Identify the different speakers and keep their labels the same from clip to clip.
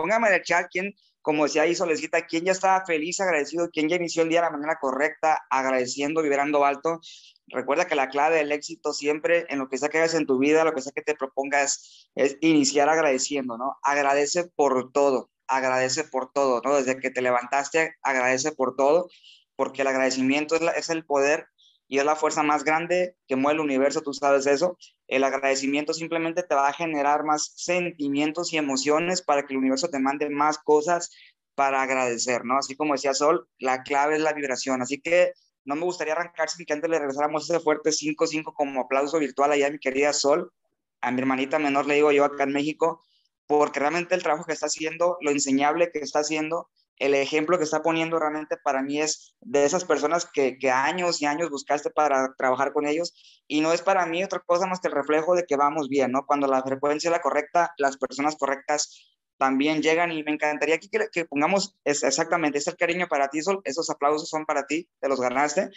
Speaker 1: Póngame en el chat quién, como decía ahí Solecita, quién ya estaba feliz, agradecido, quién ya inició el día de la manera correcta, agradeciendo, vibrando alto. Recuerda que la clave del éxito siempre, en lo que sea que hagas en tu vida, lo que sea que te propongas, es iniciar agradeciendo, ¿no? Agradece por todo, agradece por todo, ¿no? Desde que te levantaste, agradece por todo, porque el agradecimiento es, es el poder y es la fuerza más grande que mueve el universo, tú sabes eso. El agradecimiento simplemente te va a generar más sentimientos y emociones para que el universo te mande más cosas para agradecer, ¿no? Así como decía Sol, la clave es la vibración. Así que no me gustaría arrancar sin que antes le regresáramos ese fuerte 5-5 como aplauso virtual allá a mi querida Sol, a mi hermanita menor le digo yo acá en México, porque realmente el trabajo que está haciendo, lo enseñable que está haciendo, el ejemplo que está poniendo realmente para mí es de esas personas que, años y años buscaste para trabajar con ellos y no es para mí otra cosa más que el reflejo de que vamos bien, ¿no? Cuando la frecuencia es la correcta, las personas correctas también llegan y me encantaría que, que pongamos exactamente, es el cariño para ti, Sol, esos aplausos son para ti, te los ganaste,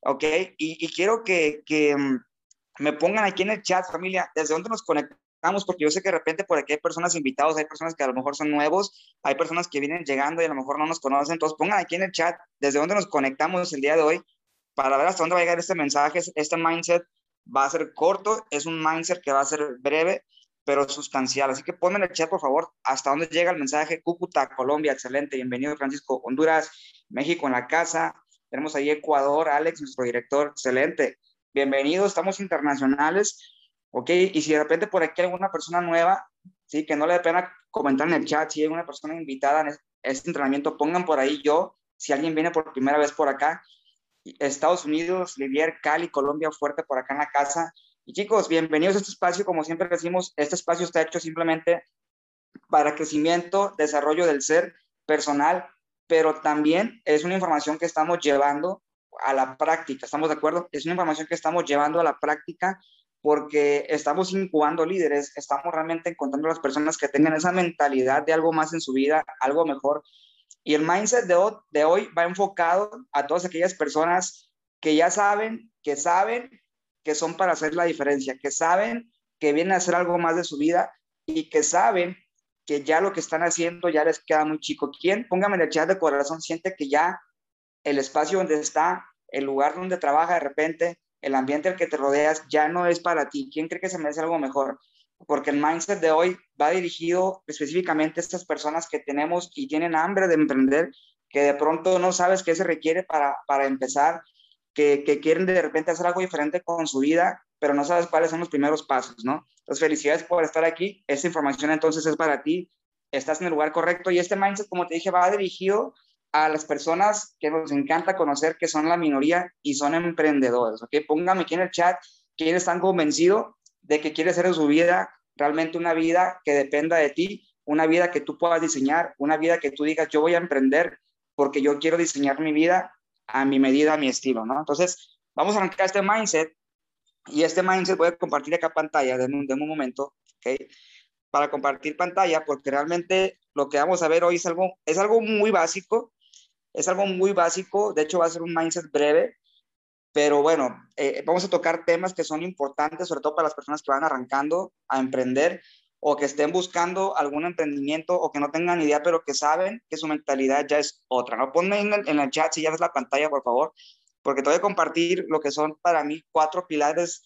Speaker 1: ¿ok? Y, y quiero que, que mm, me pongan aquí en el chat, familia, desde dónde nos conectamos porque yo sé que de repente por aquí hay personas invitados, hay personas que a lo mejor son nuevos, hay personas que vienen llegando y a lo mejor no nos conocen, entonces pongan aquí en el chat desde dónde nos conectamos el día de hoy para ver hasta dónde va a llegar este mensaje, este mindset va a ser corto, es un mindset que va a ser breve, pero sustancial. Así que ponme el chat, por favor, hasta dónde llega el mensaje. Cúcuta, Colombia, excelente. Bienvenido, Francisco. Honduras, México en la casa. Tenemos ahí Ecuador, Alex, nuestro director, excelente. Bienvenido, estamos internacionales. ¿Ok? Y si de repente por aquí hay alguna persona nueva, sí, que no le dé pena comentar en el chat, si hay alguna persona invitada en este entrenamiento, pongan por ahí yo, si alguien viene por primera vez por acá, Estados Unidos, Livier, Cali, Colombia, fuerte por acá en la casa. Y chicos, bienvenidos a este espacio, como siempre decimos, este espacio está hecho simplemente para crecimiento, desarrollo del ser personal, pero también es una información que estamos llevando a la práctica, ¿estamos de acuerdo? Es una información que estamos llevando a la práctica porque estamos incubando líderes, estamos realmente encontrando las personas que tengan esa mentalidad de algo más en su vida, algo mejor. Y el mindset de hoy, va enfocado a todas aquellas personas que ya saben, que saben que son para hacer la diferencia, que saben que vienen a hacer algo más de su vida y que saben que ya lo que están haciendo ya les queda muy chico. ¿Quién? Póngame en el chat de corazón, siente que ya el espacio donde está, el lugar donde trabaja de repente, el ambiente al que te rodeas ya no es para ti. ¿Quién cree que se merece algo mejor? Porque el mindset de hoy va dirigido específicamente a estas personas que tenemos y tienen hambre de emprender, que de pronto no sabes qué se requiere para, para empezar, que, que quieren de repente hacer algo diferente con su vida, pero no sabes cuáles son los primeros pasos, ¿no? Entonces, felicidades por estar aquí. Esta información entonces es para ti. Estás en el lugar correcto y este mindset, como te dije, va dirigido a las personas que nos encanta conocer que son la minoría y son emprendedores, ¿ok? Póngame aquí en el chat quiénes están convencidos de que quiere hacer en su vida realmente una vida que dependa de ti, una vida que tú puedas diseñar, una vida que tú digas, yo voy a emprender porque yo quiero diseñar mi vida a mi medida, a mi estilo, ¿no? Entonces, vamos a arrancar este mindset y este mindset voy a compartir acá pantalla de un, de un momento, ¿ok? Para compartir pantalla, porque realmente lo que vamos a ver hoy es algo, es algo muy básico, es algo muy básico, de hecho va a ser un mindset breve, pero bueno, eh, vamos a tocar temas que son importantes, sobre todo para las personas que van arrancando a emprender o que estén buscando algún emprendimiento o que no tengan idea, pero que saben que su mentalidad ya es otra. ¿no? Ponme en el, en el chat si ya ves la pantalla, por favor, porque te voy a compartir lo que son para mí cuatro pilares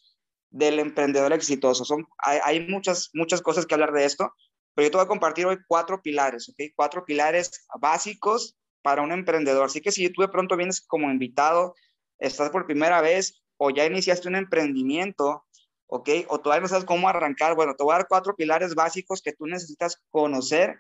Speaker 1: del emprendedor exitoso. Son, hay, hay, muchas, muchas cosas que hablar de esto, pero yo te voy a compartir hoy cuatro pilares, ¿ok? Cuatro pilares básicos para un emprendedor. Así que si tú de pronto vienes como invitado, estás por primera vez o ya iniciaste un emprendimiento, ¿ok? O todavía no sabes cómo arrancar, bueno, te voy a dar cuatro pilares básicos que tú necesitas conocer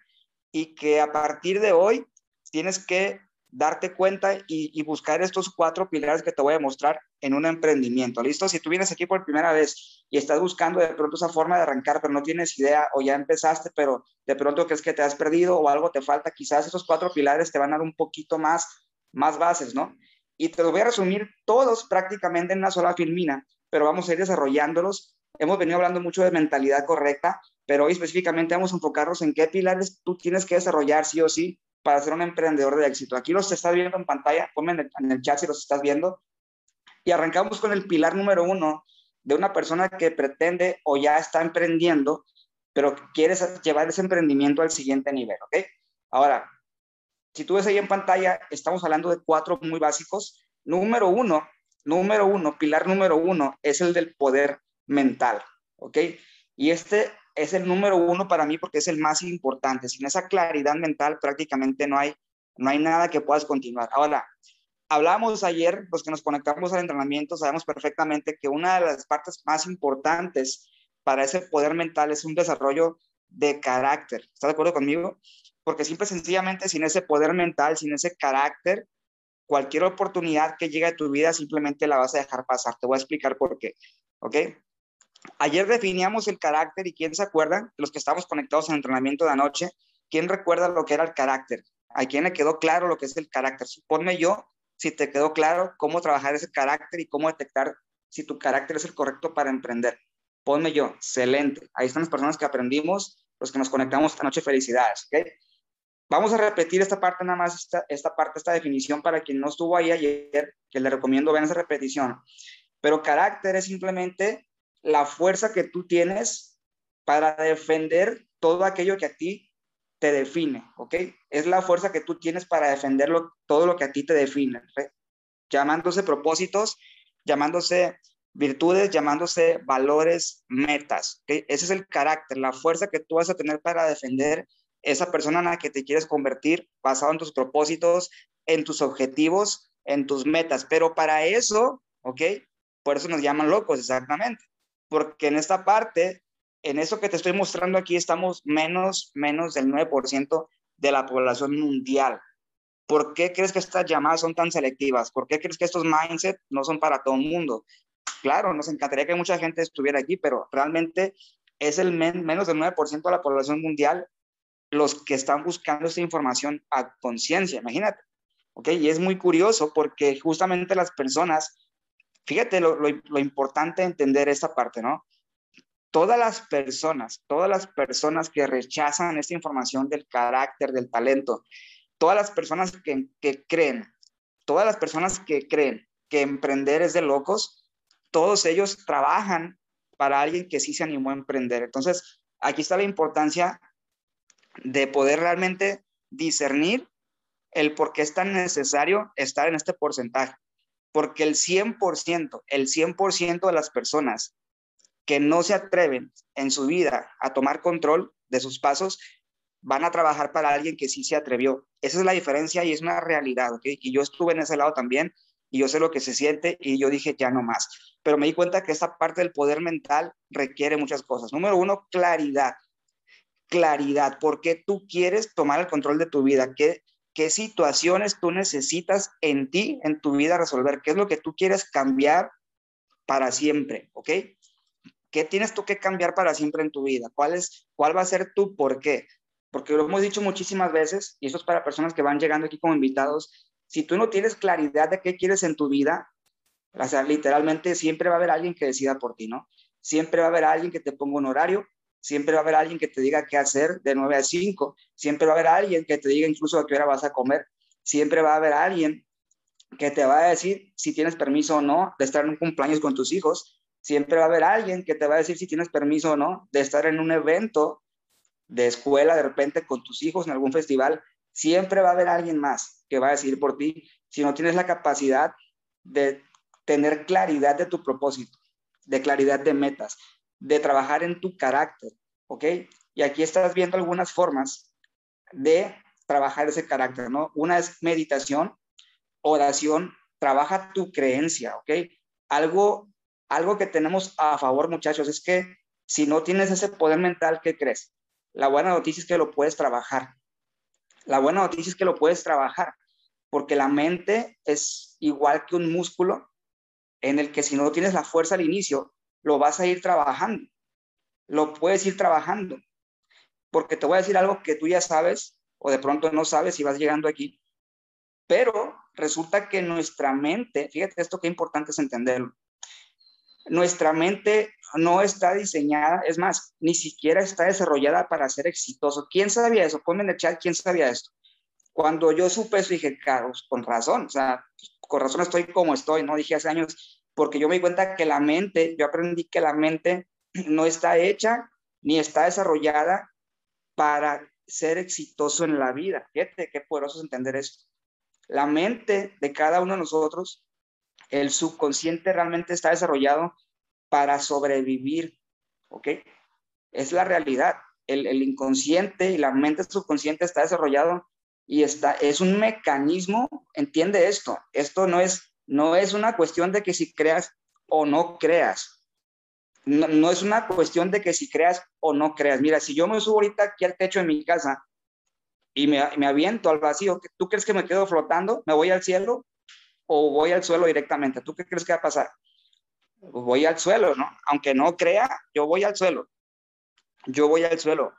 Speaker 1: y que a partir de hoy tienes que darte cuenta y, buscar estos cuatro pilares que te voy a mostrar en un emprendimiento. ¿Listo? Si tú vienes aquí por primera vez y estás buscando de pronto esa forma de arrancar, pero no tienes idea o ya empezaste, pero de pronto crees que te has perdido o algo te falta, quizás esos cuatro pilares te van a dar un poquito más, más bases, ¿no? Y te los voy a resumir todos prácticamente en una sola filmina, pero vamos a ir desarrollándolos. Hemos venido hablando mucho de mentalidad correcta, pero hoy específicamente vamos a enfocarnos en qué pilares tú tienes que desarrollar sí o sí para ser un emprendedor de éxito. Aquí los estás viendo en pantalla, ponme en el, chat si los estás viendo. Y arrancamos con el pilar número uno de una persona que pretende o ya está emprendiendo, pero quieres llevar ese emprendimiento al siguiente nivel, ¿ok? Ahora, si tú ves ahí en pantalla, estamos hablando de cuatro muy básicos. Número uno, número uno, pilar número uno es el del poder mental, ¿ok? Y este es el número uno para mí porque es el más importante. Sin esa claridad mental prácticamente no hay, no hay nada que puedas continuar. Ahora, hablamos ayer, los que nos conectamos al entrenamiento, sabemos perfectamente que una de las partes más importantes para ese poder mental es un desarrollo de carácter. ¿Estás de acuerdo conmigo? Porque simple sencillamente sin ese poder mental, sin ese carácter, cualquier oportunidad que llegue a tu vida simplemente la vas a dejar pasar. Te voy a explicar por qué. ¿Ok? Ayer definíamos el carácter y quién se acuerda, los que estamos conectados en entrenamiento de anoche, ¿quién recuerda lo que era el carácter? ¿A quién le quedó claro lo que es el carácter? Ponme yo si te quedó claro cómo trabajar ese carácter y cómo detectar si tu carácter es el correcto para emprender ponme yo, excelente. Ahí están las personas que aprendimos, los que nos conectamos esta noche, felicidades, ¿ok? Vamos a repetir esta parte nada más, esta, esta parte, esta definición para quien no estuvo ahí ayer, que le recomiendo ver esa repetición. Pero carácter es simplemente la fuerza que tú tienes para defender todo aquello que a ti te define, ¿ok? Es la fuerza que tú tienes para defender todo lo que a ti te define, llamándose propósitos, llamándose virtudes llamándose valores, metas. Ese es el carácter, la fuerza que tú vas a tener para defender esa persona en la que te quieres convertir basado en tus propósitos, en tus objetivos, en tus metas. Pero para eso, ¿ok? Por eso nos llaman locos, exactamente. Porque en esta parte, en eso que te estoy mostrando aquí, estamos menos, menos del 9% de la población mundial. ¿Por qué crees que estas llamadas son tan selectivas? ¿Por qué crees que estos mindset no son para todo el mundo? claro, nos encantaría que mucha gente estuviera aquí, pero realmente es el menos del 9% de la población mundial los que están buscando esta información a conciencia, imagínate. ¿Ok? Y es muy curioso porque justamente las personas, fíjate lo, lo importante de entender esta parte, ¿no? Todas las personas, todas las personas que rechazan esta información del carácter, del talento, todas las personas que, que creen, todas las personas que creen que emprender es de locos, todos ellos trabajan para alguien que sí se animó a emprender. Entonces, aquí está la importancia de poder realmente discernir el por qué es tan necesario estar en este porcentaje. Porque el 100%, el 100% de las personas que no se atreven en su vida a tomar control de sus pasos, van a trabajar para alguien que sí se atrevió. Esa es la diferencia y es una realidad, ¿ok? Y yo estuve en ese lado también y yo sé lo que se siente y yo dije, ya no más. Pero me di cuenta que esta parte del poder mental requiere muchas cosas. Número uno, claridad. Claridad. ¿Por qué tú quieres tomar el control de tu vida? ¿Qué, qué situaciones tú necesitas en ti, en tu vida resolver? ¿Qué es lo que tú quieres cambiar para siempre? ¿Ok? ¿Qué tienes tú que cambiar para siempre en tu vida? ¿Cuál, es, cuál va a ser tu por qué? Porque lo hemos dicho muchísimas veces, y eso es para personas que van llegando aquí como invitados, si tú no tienes claridad de qué quieres en tu vida, o sea, literalmente siempre va a haber alguien que decida por ti, ¿no? Siempre va a haber alguien que te ponga un horario, siempre va a haber alguien que te diga qué hacer de 9 a 5, siempre va a haber alguien que te diga incluso a qué hora vas a comer, siempre va a haber alguien que te va a decir si tienes permiso o no de estar en un cumpleaños con tus hijos, siempre va a haber alguien que te va a decir si tienes permiso o no de estar en un evento de escuela de repente con tus hijos en algún festival, siempre va a haber alguien más que va a decir por ti si no tienes la capacidad de tener claridad de tu propósito, de claridad de metas, de trabajar en tu carácter, ¿ok? Y aquí estás viendo algunas formas de trabajar ese carácter, ¿no? Una es meditación, oración, trabaja tu creencia, ¿ok? Algo, algo que tenemos a favor, muchachos, es que si no tienes ese poder mental, ¿qué crees? La buena noticia es que lo puedes trabajar. La buena noticia es que lo puedes trabajar, porque la mente es igual que un músculo en el que si no tienes la fuerza al inicio, lo vas a ir trabajando. Lo puedes ir trabajando. Porque te voy a decir algo que tú ya sabes o de pronto no sabes si vas llegando aquí. Pero resulta que nuestra mente, fíjate esto qué importante es entenderlo. Nuestra mente no está diseñada, es más, ni siquiera está desarrollada para ser exitoso. ¿Quién sabía eso? Ponme en el chat, ¿quién sabía esto? Cuando yo supe eso, dije, Carlos, con razón, o sea, con razón estoy como estoy, ¿no? Dije hace años, porque yo me di cuenta que la mente, yo aprendí que la mente no está hecha ni está desarrollada para ser exitoso en la vida. Fíjate qué poderoso es entender esto. La mente de cada uno de nosotros, el subconsciente realmente está desarrollado para sobrevivir, ¿ok? Es la realidad. El, el inconsciente y la mente subconsciente está desarrollado y está, es un mecanismo, entiende esto, esto no es, no es una cuestión de que si creas o no creas, no, es una cuestión de que si creas o no creas. Mira, si yo me subo ahorita aquí al techo de mi casa y me, me aviento al vacío, ¿tú crees que me quedo flotando? ¿Me voy al cielo o voy al suelo directamente? ¿Tú qué crees que va a pasar? Voy al suelo, ¿no? Aunque no crea, yo voy al suelo. Yo voy al suelo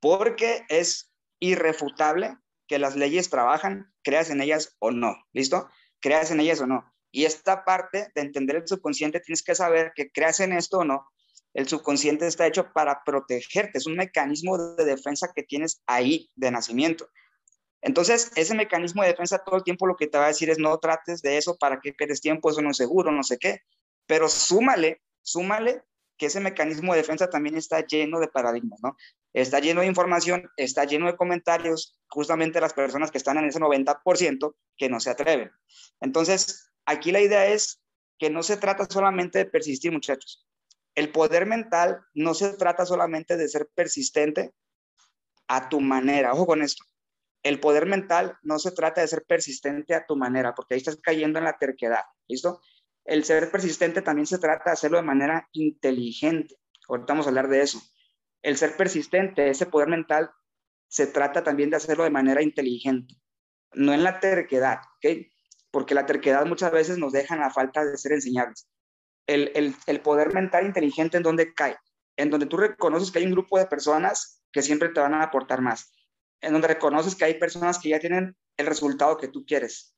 Speaker 1: porque es irrefutable que las leyes trabajan, creas en ellas o no. ¿Listo? Creas en ellas o no. Y esta parte de entender el subconsciente, tienes que saber que creas en esto o no. El subconsciente está hecho para protegerte, es un mecanismo de defensa que tienes ahí de nacimiento. Entonces, ese mecanismo de defensa todo el tiempo lo que te va a decir es no trates de eso para que pierdes tiempo, eso no es seguro, no sé qué. Pero súmale, súmale que ese mecanismo de defensa también está lleno de paradigmas, ¿no? Está lleno de información, está lleno de comentarios, justamente las personas que están en ese 90% que no se atreven. Entonces, Aquí la idea es que no se trata solamente de persistir, muchachos. El poder mental no se trata solamente de ser persistente a tu manera. Ojo con esto. El poder mental no se trata de ser persistente a tu manera, porque ahí estás cayendo en la terquedad. ¿Listo? El ser persistente también se trata de hacerlo de manera inteligente. Ahorita vamos a hablar de eso. El ser persistente, ese poder mental, se trata también de hacerlo de manera inteligente, no en la terquedad. ¿ok? porque la terquedad muchas veces nos deja en la falta de ser enseñables. El, poder mental inteligente en donde cae, en donde tú reconoces que hay un grupo de personas que siempre te van a aportar más, en donde reconoces que hay personas que ya tienen el resultado que tú quieres.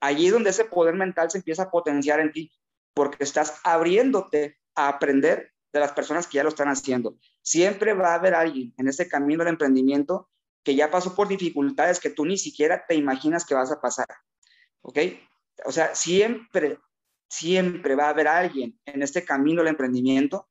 Speaker 1: Allí es donde ese poder mental se empieza a potenciar en ti, porque estás abriéndote a aprender de las personas que ya lo están haciendo. Siempre va a haber alguien en ese camino del emprendimiento que ya pasó por dificultades que tú ni siquiera te imaginas que vas a pasar. ¿ok? O sea, siempre, siempre va a haber alguien en este camino del emprendimiento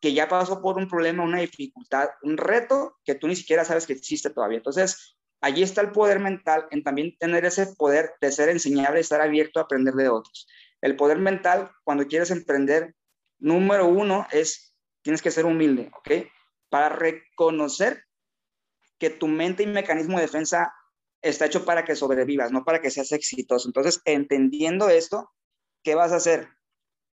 Speaker 1: que ya pasó por un problema, una dificultad, un reto que tú ni siquiera sabes que existe todavía. Entonces, allí está el poder mental en también tener ese poder de ser enseñable estar abierto a aprender de otros. El poder mental, cuando quieres emprender, número uno es, tienes que ser humilde, ¿ok? Para reconocer que tu mente y mecanismo de defensa está hecho para que sobrevivas, no para que seas exitoso. Entonces, entendiendo esto, ¿qué vas a hacer?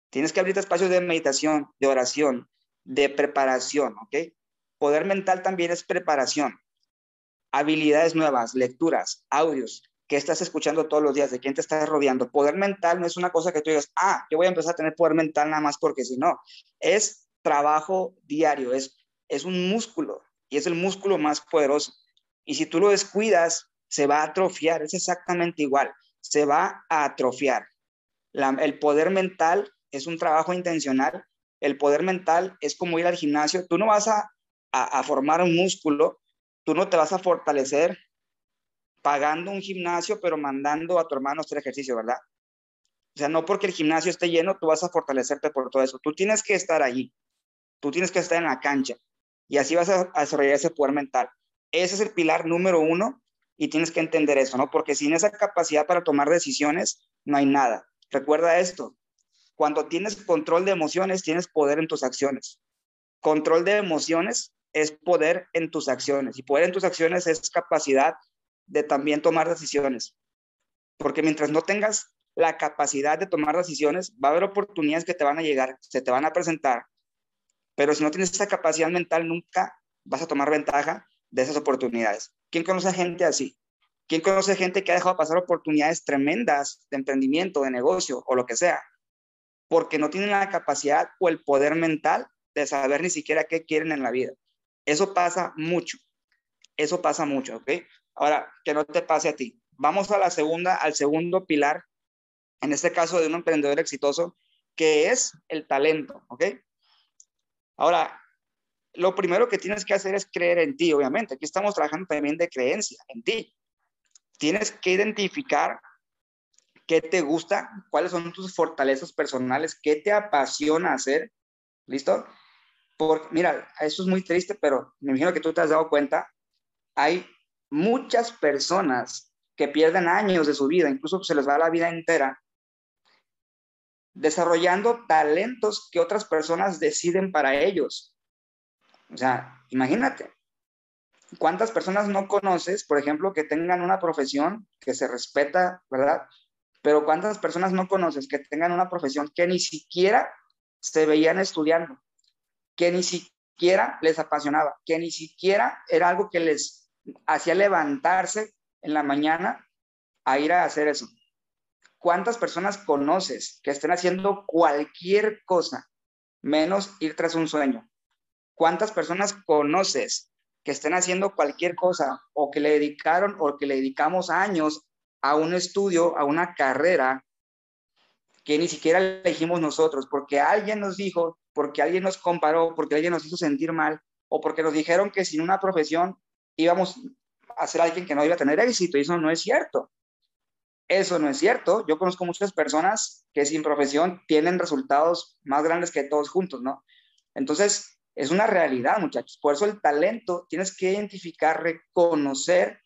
Speaker 1: Tienes que abrirte espacios de meditación, de oración, de preparación, ¿ok? Poder mental también es preparación. Habilidades nuevas, lecturas, audios, que estás escuchando todos los días, de quién te estás rodeando. Poder mental no es una cosa que tú digas, ah, yo voy a empezar a tener poder mental nada más porque si no, es trabajo diario, es, es un músculo y es el músculo más poderoso. Y si tú lo descuidas, se va a atrofiar, es exactamente igual, se va a atrofiar. el poder mental es un trabajo intencional, el poder mental es como ir al gimnasio, tú no vas a, a, formar un músculo, tú no te vas a fortalecer pagando un gimnasio, pero mandando a tu hermano hacer ejercicio, ¿verdad? O sea, no porque el gimnasio esté lleno, tú vas a fortalecerte por todo eso. Tú tienes que estar allí, tú tienes que estar en la cancha y así vas a, a desarrollar ese poder mental. Ese es el pilar número uno y tienes que entender eso, ¿no? Porque sin esa capacidad para tomar decisiones, no hay nada. Recuerda esto, cuando tienes control de emociones, tienes poder en tus acciones. Control de emociones es poder en tus acciones y poder en tus acciones es capacidad de también tomar decisiones. Porque mientras no tengas la capacidad de tomar decisiones, va a haber oportunidades que te van a llegar, se te van a presentar, pero si no tienes esa capacidad mental, nunca vas a tomar ventaja de esas oportunidades. ¿Quién conoce gente así? ¿Quién conoce gente que ha dejado pasar oportunidades tremendas de emprendimiento, de negocio o lo que sea? Porque no tienen la capacidad o el poder mental de saber ni siquiera qué quieren en la vida. Eso pasa mucho. Eso pasa mucho, ¿ok? Ahora, que no te pase a ti. Vamos a la segunda, al segundo pilar, en este caso de un emprendedor exitoso, que es el talento, ¿ok? Ahora, lo primero que tienes que hacer es creer en ti, obviamente. Aquí estamos trabajando también de creencia en ti. Tienes que identificar qué te gusta, cuáles son tus fortalezas personales, qué te apasiona hacer, ¿listo? Porque, mira, eso es muy triste, pero me imagino que tú te has dado cuenta, hay muchas personas que pierden años de su vida, incluso se les va la vida entera, desarrollando talentos que otras personas deciden para ellos. O sea, imagínate, ¿cuántas personas no conoces, por ejemplo, que tengan una profesión que se respeta, ¿verdad? Pero ¿cuántas personas no conoces que tengan una profesión que ni siquiera se veían estudiando, que ni siquiera les apasionaba, que ni siquiera era algo que les hacía levantarse en la mañana a ir a hacer eso? ¿Cuántas personas conoces que estén haciendo cualquier cosa menos ir tras un sueño? ¿Cuántas personas conoces que estén haciendo cualquier cosa o que le dedicaron o que le dedicamos años a un estudio, a una carrera que ni siquiera elegimos nosotros, porque alguien nos dijo, porque alguien nos comparó, porque alguien nos hizo sentir mal, o porque nos dijeron que sin una profesión íbamos a ser alguien que no iba a tener éxito, y eso no es cierto. Eso no es cierto. Yo conozco muchas personas que sin profesión tienen resultados más grandes que todos juntos, ¿no? Entonces, es una realidad, muchachos. Por eso el talento tienes que identificar, reconocer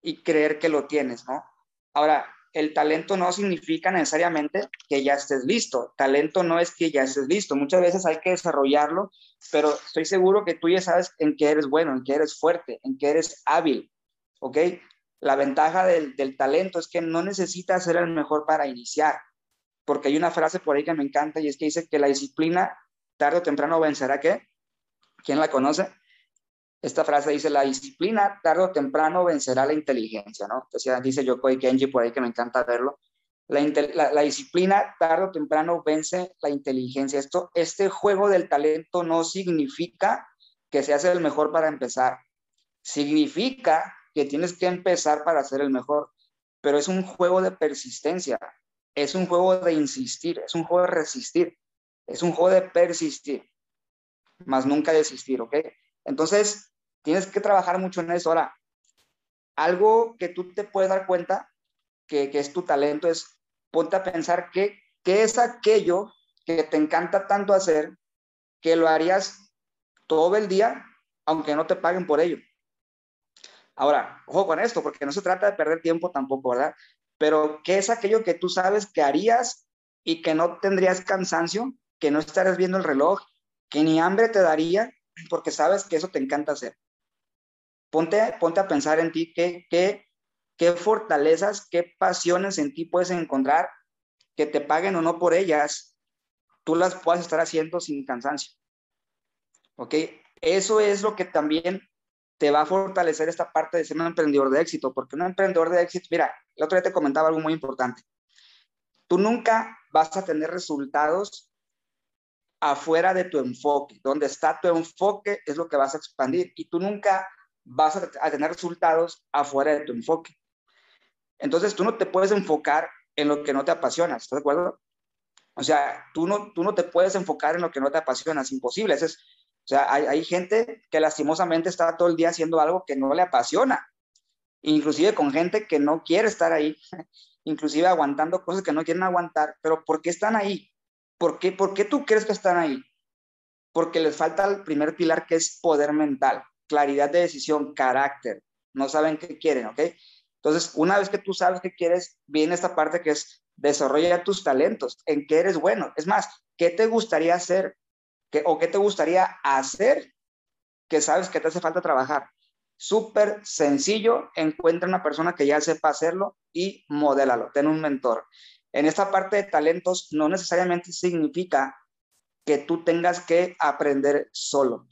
Speaker 1: y creer que lo tienes, ¿no? Ahora, el talento no significa necesariamente que ya estés listo. Talento no es que ya estés listo. Muchas veces hay que desarrollarlo, pero estoy seguro que tú ya sabes en qué eres bueno, en qué eres fuerte, en qué eres hábil. ¿Ok? La ventaja del, talento es que no necesitas ser el mejor para iniciar, porque hay una frase por ahí que me encanta y es que dice que la disciplina tarde o temprano vencerá qué? ¿Quién la conoce? Esta frase dice, la disciplina tarde o temprano vencerá la inteligencia, ¿no? Entonces, dice Yokoi Kenji por ahí que me encanta verlo. La, disciplina tarde o temprano vence la inteligencia. Esto, este juego del talento no significa que seas el mejor para empezar. Significa que tienes que empezar para ser el mejor. Pero es un juego de persistencia. Es un juego de insistir. Es un juego de resistir. Es un juego de persistir. Más nunca desistir, ¿ok? Entonces, Tienes que trabajar mucho en eso. Ahora, algo que tú te puedes dar cuenta que, es tu talento es ponte a pensar qué, es aquello que te encanta tanto hacer que lo harías todo el día aunque no te paguen por ello. Ahora, ojo con esto, porque no se trata de perder tiempo tampoco, ¿verdad? Pero ¿qué es aquello que tú sabes que harías y que no tendrías cansancio, que no estarías viendo el reloj, que ni hambre te daría, porque sabes que eso te encanta hacer? Ponte, a pensar en ti qué, qué, qué fortalezas, qué pasiones en ti puedes encontrar que te paguen o no por ellas, tú las puedas estar haciendo sin cansancio. ¿Ok? Eso es lo que también te va a fortalecer esta parte de ser un emprendedor de éxito, porque un emprendedor de éxito, mira, el otro día te comentaba algo muy importante. Tú nunca vas a tener resultados afuera de tu enfoque. Donde está tu enfoque es lo que vas a expandir y tú nunca vas a, tener resultados afuera de tu enfoque. Entonces, tú no te puedes enfocar en lo que no te apasiona, ¿estás de acuerdo? O sea, tú no, tú no te puedes enfocar en lo que no te apasiona, es imposible. Es, o sea, hay, hay, gente que lastimosamente está todo el día haciendo algo que no le apasiona, inclusive con gente que no quiere estar ahí, inclusive aguantando cosas que no quieren aguantar, pero ¿por qué están ahí? ¿Por qué, ¿Por qué tú crees que están ahí? Porque les falta el primer pilar que es poder mental claridad de decisión, carácter, no saben qué quieren, ¿ok? Entonces, una vez que tú sabes qué quieres, viene esta parte que es desarrolla tus talentos, en qué eres bueno. Es más, ¿qué te gustaría hacer ¿Qué, o qué te gustaría hacer que sabes que te hace falta trabajar? Súper sencillo, encuentra una persona que ya sepa hacerlo y modélalo, ten un mentor. En esta parte de talentos no necesariamente significa que tú tengas que aprender solo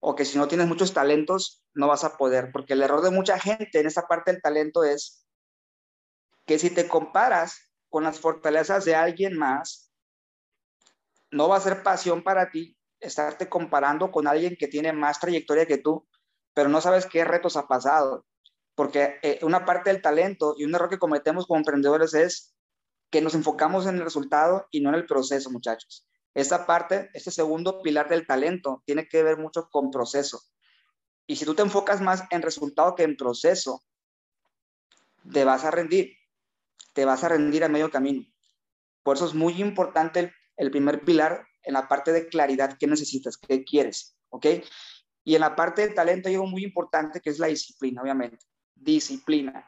Speaker 1: o que si no tienes muchos talentos no vas a poder, porque el error de mucha gente en esta parte del talento es que si te comparas con las fortalezas de alguien más, no va a ser pasión para ti estarte comparando con alguien que tiene más trayectoria que tú, pero no sabes qué retos ha pasado. Porque eh, una parte del talento y un error que cometemos como emprendedores es que nos enfocamos en el resultado y no en el proceso, muchachos. Esta parte, este segundo pilar del talento, tiene que ver mucho con proceso. Y si tú te enfocas más en resultado que en proceso, te vas a rendir, te vas a rendir a medio camino. Por eso es muy importante el, primer pilar, en la parte de claridad, ¿qué necesitas? ¿Qué quieres? ¿Ok? Y en la parte de talento hay algo muy importante que es la disciplina, obviamente. Disciplina.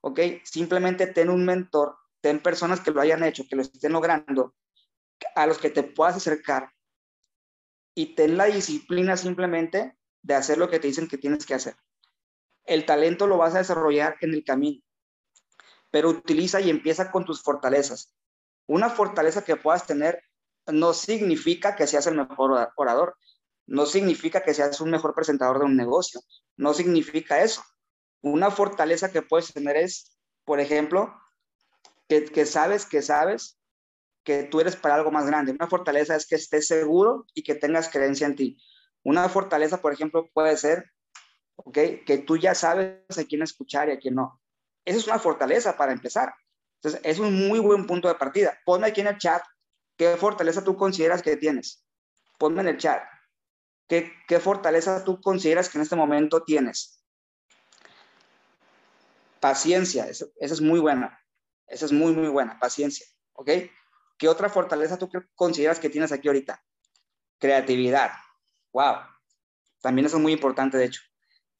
Speaker 1: ¿Ok? Simplemente ten un mentor, ten personas que lo hayan hecho, que lo estén logrando, a los que te puedas acercar y ten la disciplina simplemente de hacer lo que te dicen que tienes que hacer. El talento lo vas a desarrollar en el camino, pero utiliza y empieza con tus fortalezas. Una fortaleza que puedas tener no significa que seas el mejor orador, no significa que seas un mejor presentador de un negocio, no significa eso. Una fortaleza que puedes tener es, por ejemplo, que, que sabes que sabes que tú eres para algo más grande. Una fortaleza es que estés seguro y que tengas creencia en ti. Una fortaleza, por ejemplo, puede ser, ¿ok? Que tú ya sabes a quién escuchar y a quién no. Esa es una fortaleza para empezar. Entonces, es un muy buen punto de partida. Ponme aquí en el chat qué fortaleza tú consideras que tienes. Ponme en el chat qué, qué fortaleza tú consideras que en este momento tienes. Paciencia, esa, esa es muy buena. Esa es muy, muy buena. Paciencia, ¿ok? ¿Qué otra fortaleza tú consideras que tienes aquí ahorita? Creatividad. Wow. También eso es muy importante, de hecho.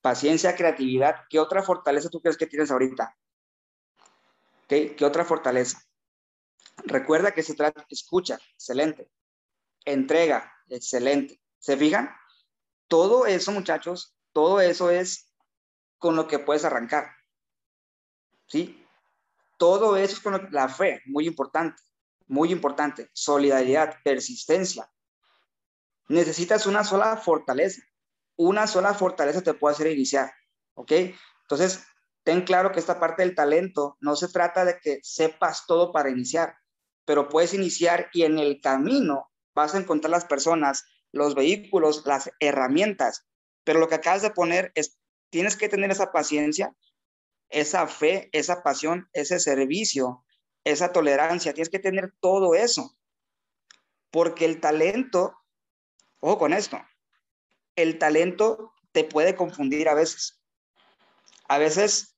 Speaker 1: Paciencia, creatividad. ¿Qué otra fortaleza tú crees que tienes ahorita? ¿Qué, ¿Qué otra fortaleza? Recuerda que se trata, escucha, excelente. Entrega, excelente. ¿Se fijan? Todo eso, muchachos, todo eso es con lo que puedes arrancar. ¿Sí? Todo eso es con la fe, muy importante muy importante, solidaridad, persistencia. Necesitas una sola fortaleza. Una sola fortaleza te puede hacer iniciar, ¿ok? Entonces, ten claro que esta parte del talento no se trata de que sepas todo para iniciar, pero puedes iniciar y en el camino vas a encontrar las personas, los vehículos, las herramientas. Pero lo que acabas de poner es, tienes que tener esa paciencia, esa fe, esa pasión, ese servicio esa tolerancia, tienes que tener todo eso. Porque el talento, ojo con esto, el talento te puede confundir a veces. A veces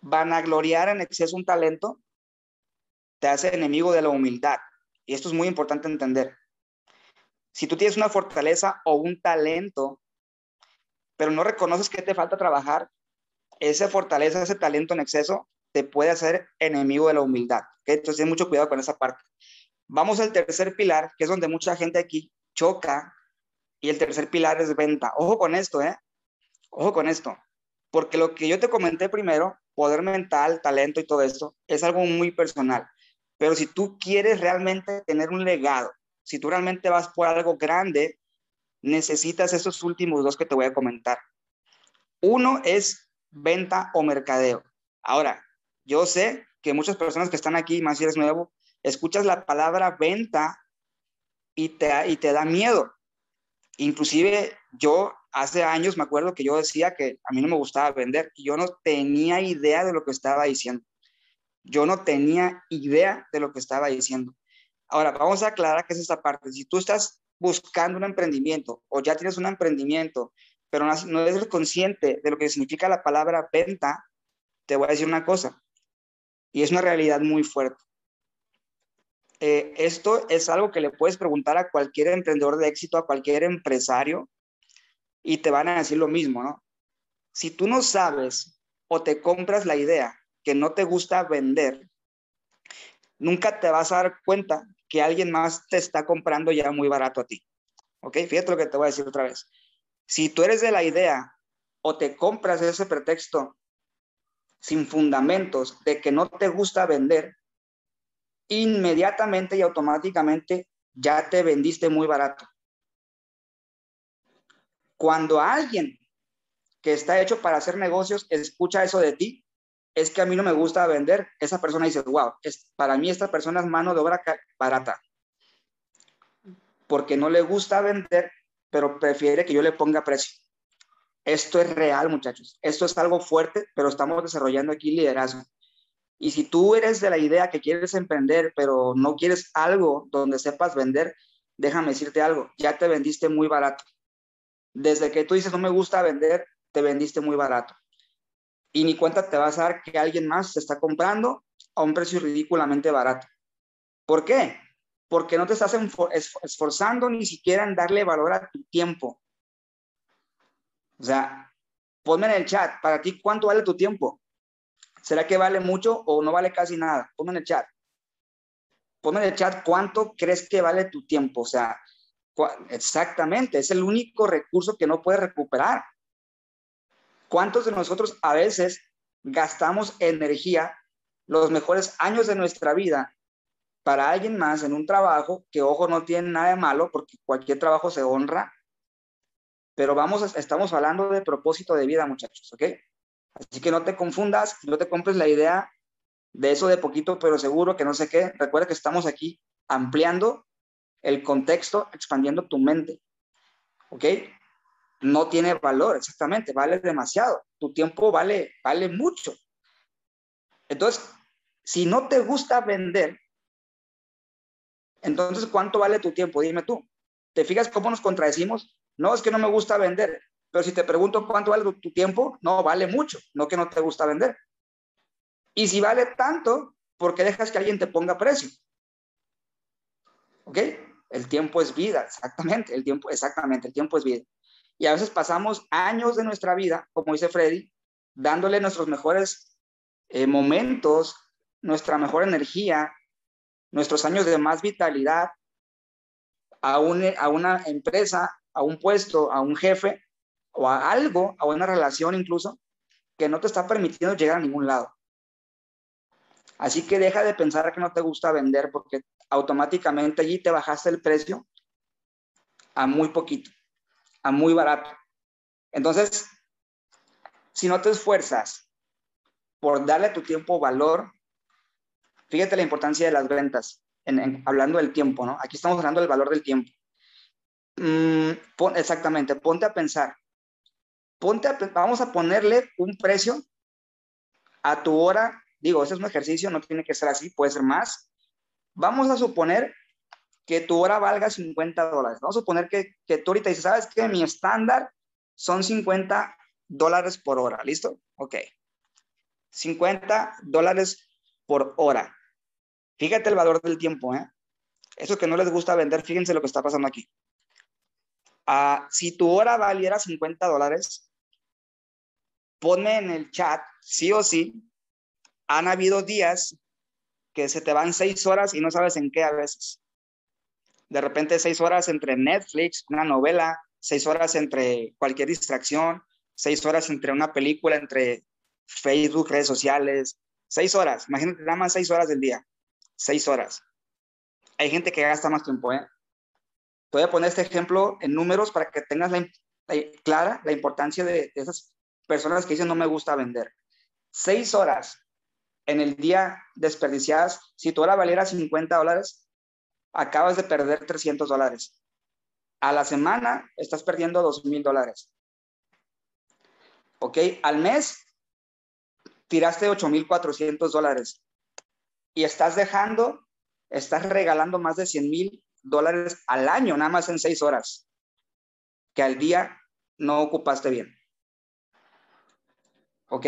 Speaker 1: van a gloriar en exceso un talento, te hace enemigo de la humildad. Y esto es muy importante entender. Si tú tienes una fortaleza o un talento, pero no reconoces que te falta trabajar, esa fortaleza, ese talento en exceso, te puede hacer enemigo de la humildad. Entonces, ten mucho cuidado con esa parte. Vamos al tercer pilar, que es donde mucha gente aquí choca, y el tercer pilar es venta. Ojo con esto, ¿eh? Ojo con esto. Porque lo que yo te comenté primero, poder mental, talento y todo esto, es algo muy personal. Pero si tú quieres realmente tener un legado, si tú realmente vas por algo grande, necesitas esos últimos dos que te voy a comentar. Uno es venta o mercadeo. Ahora, yo sé que muchas personas que están aquí, más si eres nuevo, escuchas la palabra venta y te, y te da miedo. Inclusive yo hace años me acuerdo que yo decía que a mí no me gustaba vender y yo no tenía idea de lo que estaba diciendo. Yo no tenía idea de lo que estaba diciendo. Ahora, vamos a aclarar qué es esta parte. Si tú estás buscando un emprendimiento o ya tienes un emprendimiento, pero no, eres consciente de lo que significa la palabra venta, te voy a decir una cosa. Y es una realidad muy fuerte. Eh, esto es algo que le puedes preguntar a cualquier emprendedor de éxito, a cualquier empresario, y te van a decir lo mismo, ¿no? Si tú no sabes o te compras la idea que no te gusta vender, nunca te vas a dar cuenta que alguien más te está comprando ya muy barato a ti. ¿Ok? Fíjate lo que te voy a decir otra vez. Si tú eres de la idea o te compras ese pretexto sin fundamentos de que no te gusta vender, inmediatamente y automáticamente ya te vendiste muy barato. Cuando alguien que está hecho para hacer negocios escucha eso de ti, es que a mí no me gusta vender, esa persona dice, wow, es, para mí esta persona es mano de obra barata, porque no le gusta vender, pero prefiere que yo le ponga precio. Esto es real, muchachos. Esto es algo fuerte, pero estamos desarrollando aquí liderazgo. Y si tú eres de la idea que quieres emprender, pero no quieres algo donde sepas vender, déjame decirte algo, ya te vendiste muy barato. Desde que tú dices no me gusta vender, te vendiste muy barato. Y ni cuenta te vas a dar que alguien más te está comprando a un precio ridículamente barato. ¿Por qué? porque no te estás esforzando ni siquiera en darle valor a tu tiempo. O sea, ponme en el chat, para ti, ¿cuánto vale tu tiempo? ¿Será que vale mucho o no vale casi nada? Ponme en el chat. Ponme en el chat cuánto crees que vale tu tiempo. O sea, exactamente, es el único recurso que no puedes recuperar. ¿Cuántos de nosotros a veces gastamos energía, los mejores años de nuestra vida, para alguien más en un trabajo que, ojo, no tiene nada de malo porque cualquier trabajo se honra, pero vamos, estamos hablando de propósito de vida, muchachos, ¿ok? Así que no te confundas, no te compres la idea de eso de poquito, pero seguro que no sé qué. Recuerda que estamos aquí ampliando el contexto, expandiendo tu mente, ¿ok? No tiene valor, exactamente, vale demasiado. Tu tiempo vale, vale mucho. Entonces, si no te gusta vender, entonces, ¿cuánto vale tu tiempo? Dime tú. ¿Te fijas cómo nos contradecimos? No, es que no me gusta vender. Pero si te pregunto cuánto vale tu tiempo, no, vale mucho, no que no te gusta vender. Y si vale tanto, ¿por qué dejas que alguien te ponga precio? ¿Ok? El tiempo es vida, exactamente, el tiempo, exactamente, el tiempo es vida. Y a veces pasamos años de nuestra vida, como dice Freddy, dándole nuestros mejores eh, momentos, nuestra mejor energía, nuestros años de más vitalidad a, a una empresa, a un puesto, a un jefe o a algo, a una relación incluso, que no te está permitiendo llegar a ningún lado. Así que deja de pensar que no te gusta vender porque automáticamente allí te bajaste el precio a muy poquito, a muy barato. Entonces, si no te esfuerzas por darle a tu tiempo valor, Fíjate la importancia de las ventas, en, hablando del tiempo, ¿no? Aquí estamos hablando del valor del tiempo. Mm, exactamente, ponte a pensar. Ponte vamos a ponerle un precio a tu hora. Digo, ese es un ejercicio, no tiene que ser así, puede ser más. Vamos a suponer que tu hora valga 50 dólares. Vamos a suponer que, que tú ahorita dices, ¿sabes qué? Mi estándar son 50 dólares por hora. ¿Listo? Ok. 50 dólares por hora. Fíjate el valor del tiempo, ¿eh? Eso que no les gusta vender, fíjense lo que está pasando aquí. Si tu hora valiera 50 dólares, ponme en el chat, sí o sí, han habido días que se te van seis horas y no sabes en qué a veces. De repente seis horas entre Netflix, una novela, seis horas entre cualquier distracción, seis horas entre una película, entre Facebook, redes sociales, seis horas. Imagínate nada más seis horas del día seis horas. Hay gente que gasta más tiempo, ¿eh? Voy a poner este ejemplo en números para que tengas la, clara la importancia de, esas personas que dicen no me gusta vender. Seis horas en el día desperdiciadas, si tu hora valiera 50 dólares, acabas de perder 300 dólares. A la semana estás perdiendo 2 mil dólares. ¿Ok? Al mes tiraste 8.400 dólares y estás dejando, estás regalando más de 100 mil dólares al año, nada más en seis horas, que al día no ocupaste bien. ¿Ok?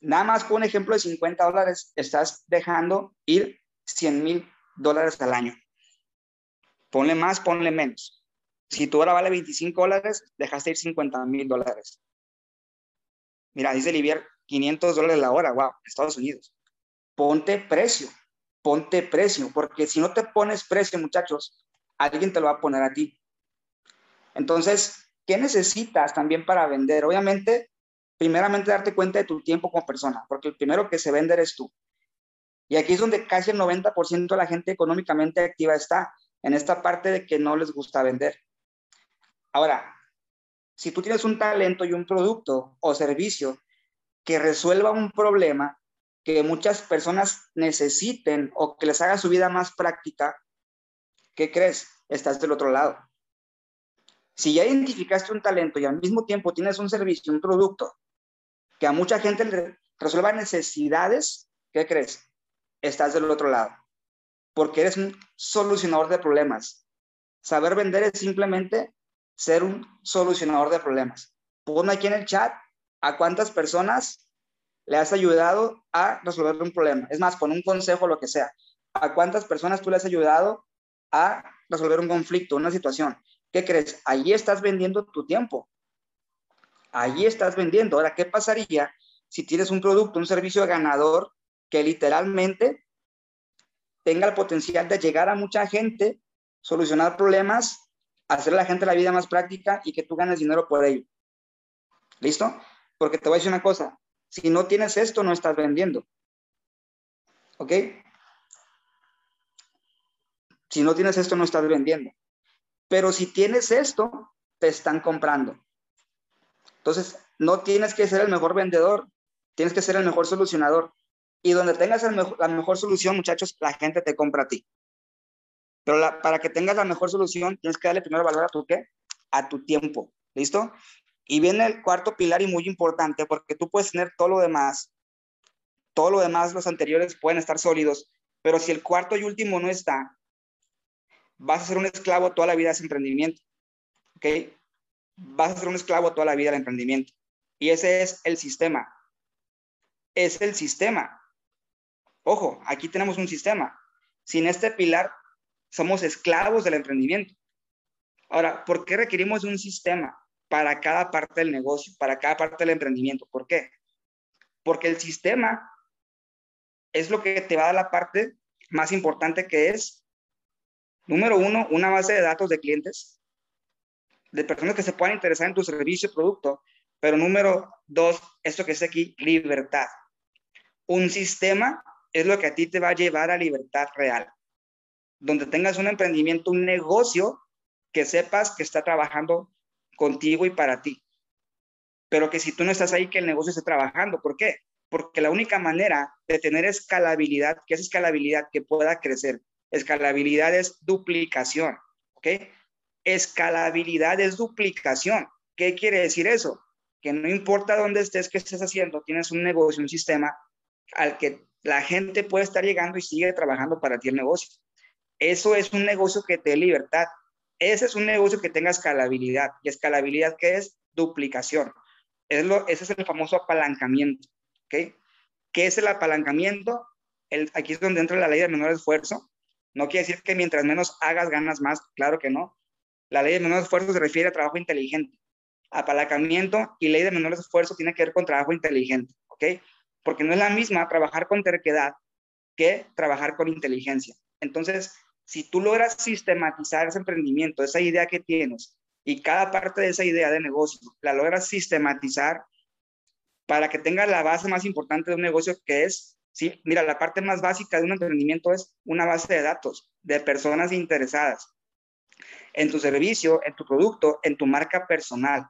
Speaker 1: Nada más con un ejemplo de 50 dólares, estás dejando ir 100 mil dólares al año. Ponle más, ponle menos. Si tu hora vale 25 dólares, dejaste ir 50 mil dólares. Mira, dice Livier, 500 dólares la hora, wow, Estados Unidos ponte precio, ponte precio, porque si no te pones precio, muchachos, alguien te lo va a poner a ti. Entonces, ¿qué necesitas también para vender? Obviamente, primeramente darte cuenta de tu tiempo como persona, porque el primero que se vende eres tú. Y aquí es donde casi el 90% de la gente económicamente activa está, en esta parte de que no les gusta vender. Ahora, si tú tienes un talento y un producto o servicio que resuelva un problema, que muchas personas necesiten o que les haga su vida más práctica, ¿qué crees? Estás del otro lado. Si ya identificaste un talento y al mismo tiempo tienes un servicio, un producto que a mucha gente le resuelva necesidades, ¿qué crees? Estás del otro lado. Porque eres un solucionador de problemas. Saber vender es simplemente ser un solucionador de problemas. Pon aquí en el chat a cuántas personas le has ayudado a resolver un problema. Es más, con un consejo, lo que sea. ¿A cuántas personas tú le has ayudado a resolver un conflicto, una situación? ¿Qué crees? Allí estás vendiendo tu tiempo. Allí estás vendiendo. Ahora, ¿qué pasaría si tienes un producto, un servicio ganador que literalmente tenga el potencial de llegar a mucha gente, solucionar problemas, hacer a la gente la vida más práctica y que tú ganes dinero por ello? ¿Listo? Porque te voy a decir una cosa, si no tienes esto, no estás vendiendo. ¿Ok? Si no tienes esto, no estás vendiendo. Pero si tienes esto, te están comprando. Entonces, no tienes que ser el mejor vendedor, tienes que ser el mejor solucionador. Y donde tengas la mejor solución, muchachos, la gente te compra a ti. Pero para que tengas la mejor solución, tienes que darle primero valor a tu qué? A tu tiempo. ¿Listo? Y viene el cuarto pilar y muy importante, porque tú puedes tener todo lo demás. Todo lo demás, los anteriores pueden estar sólidos, pero si el cuarto y último no está, vas a ser un esclavo toda la vida de ese emprendimiento. ¿Ok? Vas a ser un esclavo toda la vida del emprendimiento. Y ese es el sistema. Es el sistema. Ojo, aquí tenemos un sistema. Sin este pilar, somos esclavos del emprendimiento. Ahora, ¿por qué requerimos un sistema para cada parte del negocio, para cada parte del emprendimiento? ¿Por qué? Porque el sistema es lo que te va a dar la parte más importante que es, número uno, una base de datos de clientes, de personas que se puedan interesar en tu servicio producto, pero número dos, esto que es aquí, libertad. Un sistema es lo que a ti te va a llevar a libertad real. Donde tengas un emprendimiento, un negocio que sepas que está trabajando contigo y para ti. Pero que si tú no estás ahí, que el negocio esté trabajando. ¿Por qué? Porque la única manera de tener escalabilidad, que es escalabilidad que pueda crecer, escalabilidad es duplicación. ¿Ok? Escalabilidad es duplicación. ¿Qué quiere decir eso? Que no importa dónde estés, qué estés haciendo, tienes un negocio, un sistema al que la gente puede estar llegando y sigue trabajando para ti el negocio. Eso es un negocio que te dé libertad. Ese es un negocio que tenga escalabilidad. ¿Y escalabilidad qué es? Duplicación. Es lo, ese es el famoso apalancamiento. ¿okay? ¿Qué es el apalancamiento? El, aquí es donde entra la ley de menor esfuerzo. No quiere decir que mientras menos hagas, ganas más. Claro que no. La ley de menor esfuerzo se refiere a trabajo inteligente. Apalancamiento y ley de menor esfuerzo tiene que ver con trabajo inteligente. ¿ok? porque no es la misma trabajar con terquedad que trabajar con inteligencia. Entonces, si tú logras sistematizar ese emprendimiento, esa idea que tienes, y cada parte de esa idea de negocio la logras sistematizar para que tenga la base más importante de un negocio que es, sí, mira, la parte más básica de un emprendimiento es una base de datos de personas interesadas en tu servicio, en tu producto, en tu marca personal.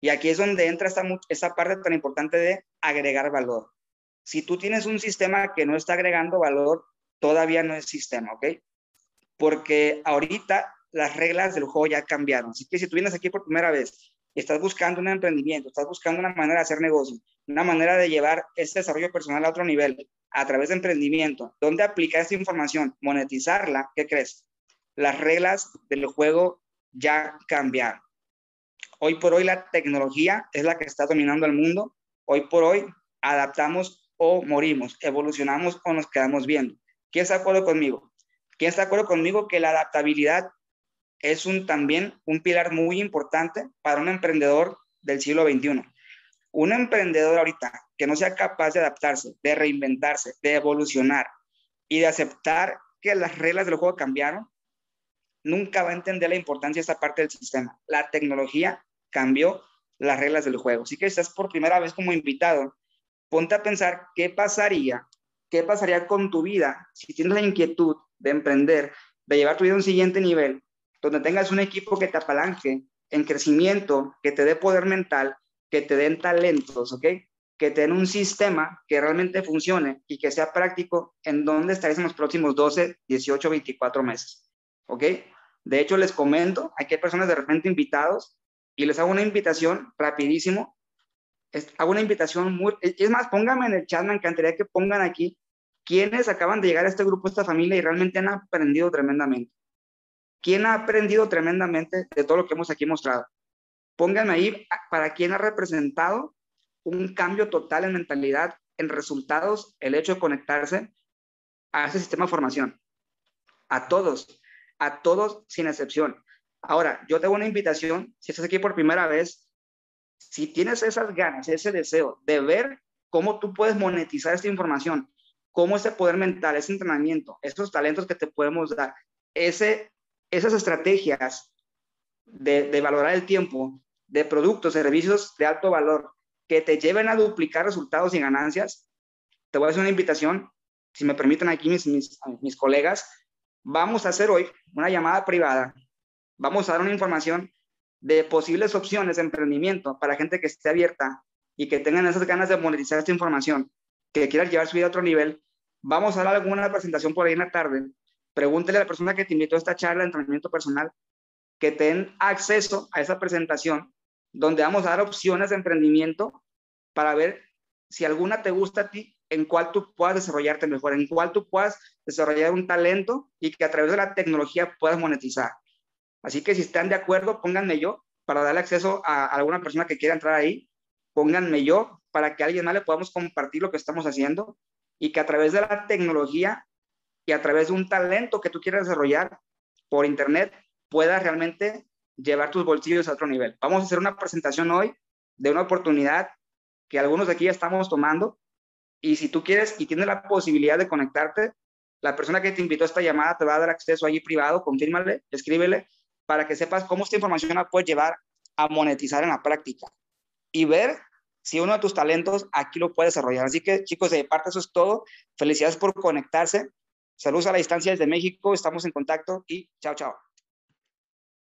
Speaker 1: Y aquí es donde entra esta, esta parte tan importante de agregar valor. Si tú tienes un sistema que no está agregando valor, todavía no es sistema, ¿ok? Porque ahorita las reglas del juego ya cambiaron. Así que si tú vienes aquí por primera vez y estás buscando un emprendimiento, estás buscando una manera de hacer negocio, una manera de llevar este desarrollo personal a otro nivel a través de emprendimiento, ¿dónde aplicar esta información, monetizarla, ¿qué crees? Las reglas del juego ya cambiaron. Hoy por hoy la tecnología es la que está dominando el mundo. Hoy por hoy adaptamos o morimos, evolucionamos o nos quedamos viendo. ¿Quién está de acuerdo conmigo? ¿Quién está de acuerdo conmigo que la adaptabilidad es un, también un pilar muy importante para un emprendedor del siglo XXI? Un emprendedor ahorita que no sea capaz de adaptarse, de reinventarse, de evolucionar y de aceptar que las reglas del juego cambiaron, nunca va a entender la importancia de esta parte del sistema. La tecnología cambió las reglas del juego. Así que estás por primera vez como invitado ponte a pensar qué pasaría, qué pasaría con tu vida si tienes la inquietud de emprender, de llevar tu vida a un siguiente nivel, donde tengas un equipo que te apalanque en crecimiento, que te dé poder mental, que te den talentos, ¿ok? Que te den un sistema que realmente funcione y que sea práctico en donde estaréis en los próximos 12, 18, 24 meses, ¿ok? De hecho, les comento, aquí hay personas de repente invitados y les hago una invitación rapidísimo hago una invitación muy, es más, pónganme en el chat, me encantaría que pongan aquí quienes acaban de llegar a este grupo, a esta familia y realmente han aprendido tremendamente. ¿Quién ha aprendido tremendamente de todo lo que hemos aquí mostrado? Pónganme ahí para quién ha representado un cambio total en mentalidad, en resultados, el hecho de conectarse a ese sistema de formación. A todos, a todos sin excepción. Ahora, yo tengo una invitación, si estás aquí por primera vez, si tienes esas ganas, ese deseo de ver cómo tú puedes monetizar esta información, cómo ese poder mental, ese entrenamiento, esos talentos que te podemos dar, ese, esas estrategias de, valorar el tiempo, de productos, servicios de alto valor que te lleven a duplicar resultados y ganancias, te voy a hacer una invitación, si me permiten aquí mis, mis, mis colegas, vamos a hacer hoy una llamada privada, vamos a dar una información de posibles opciones de emprendimiento para gente que esté abierta y que tengan esas ganas de monetizar esta información, que quieran llevar su vida a otro nivel. Vamos a dar alguna presentación por ahí en la tarde. Pregúntele a la persona que te invitó a esta charla de entrenamiento personal que den acceso a esa presentación donde vamos a dar opciones de emprendimiento para ver si alguna te gusta a ti, en cuál tú puedas desarrollarte mejor, en cuál tú puedas desarrollar un talento y que a través de la tecnología puedas monetizar. Así que si están de acuerdo, pónganme yo para darle acceso a, alguna persona que quiera entrar ahí. Pónganme yo para que alguien más le podamos compartir lo que estamos haciendo y que a través de la tecnología y a través de un talento que tú quieras desarrollar por internet puedas realmente llevar tus bolsillos a otro nivel. Vamos a hacer una presentación hoy de una oportunidad que algunos de aquí ya estamos tomando. Y si tú quieres y tienes la posibilidad de conectarte, la persona que te invitó a esta llamada te va a dar acceso allí privado, confírmale, escríbele, para que sepas cómo esta información la puedes llevar a monetizar en la práctica y ver si uno de tus talentos aquí lo puede desarrollar. Así que chicos, de parte eso es todo. Felicidades por conectarse. Saludos a la distancia desde México, estamos en contacto y chao, chao.